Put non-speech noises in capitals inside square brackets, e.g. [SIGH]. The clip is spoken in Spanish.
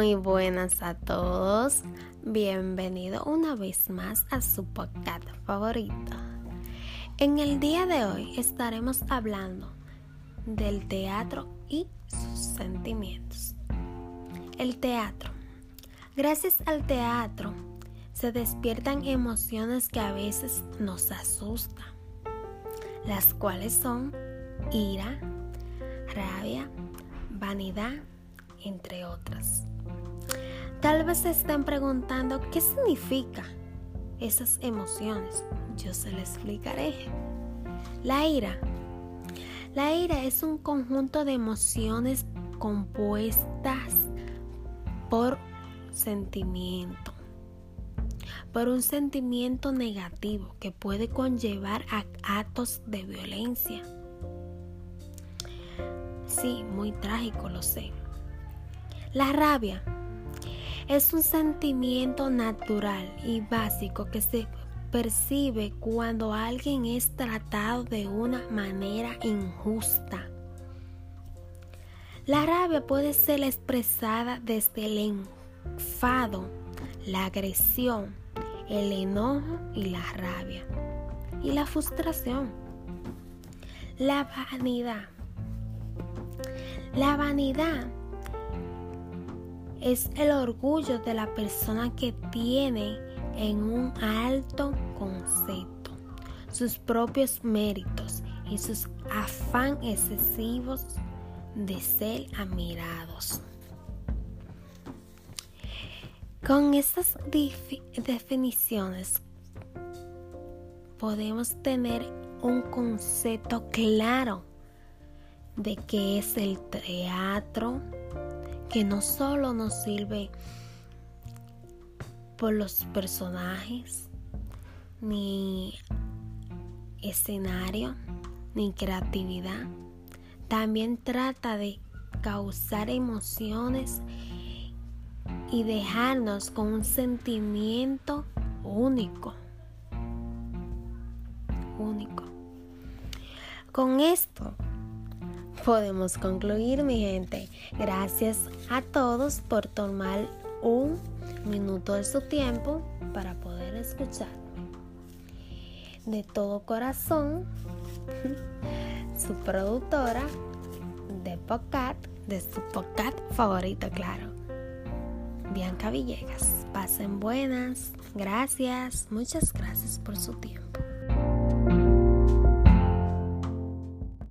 Muy buenas a todos. Bienvenido una vez más a su podcast favorito. En el día de hoy estaremos hablando del teatro y sus sentimientos. El teatro. Gracias al teatro se despiertan emociones que a veces nos asustan, las cuales son ira, rabia, vanidad, entre otras. Tal vez se estén preguntando qué significa esas emociones. Yo se les explicaré. La ira. La ira es un conjunto de emociones compuestas por sentimiento, por un sentimiento negativo que puede conllevar a actos de violencia. Sí, muy trágico, lo sé. La rabia es un sentimiento natural y básico que se percibe cuando alguien es tratado de una manera injusta. La rabia puede ser expresada desde el enfado, la agresión, el enojo y la rabia y la frustración. La vanidad. La vanidad es el orgullo de la persona que tiene en un alto concepto sus propios méritos y sus afán excesivos de ser admirados. Con estas definiciones podemos tener un concepto claro de qué es el teatro, que no solo nos sirve por los personajes, ni escenario, ni creatividad. También trata de causar emociones y dejarnos con un sentimiento único. Único. Con esto podemos concluir, mi gente. Gracias a todos por tomar un minuto de su tiempo para poder escucharme. De todo corazón, [LAUGHS] su productora de podcast, de su podcast favorito, claro. Bianca Villegas. Pasen buenas. Gracias. Muchas gracias por su tiempo.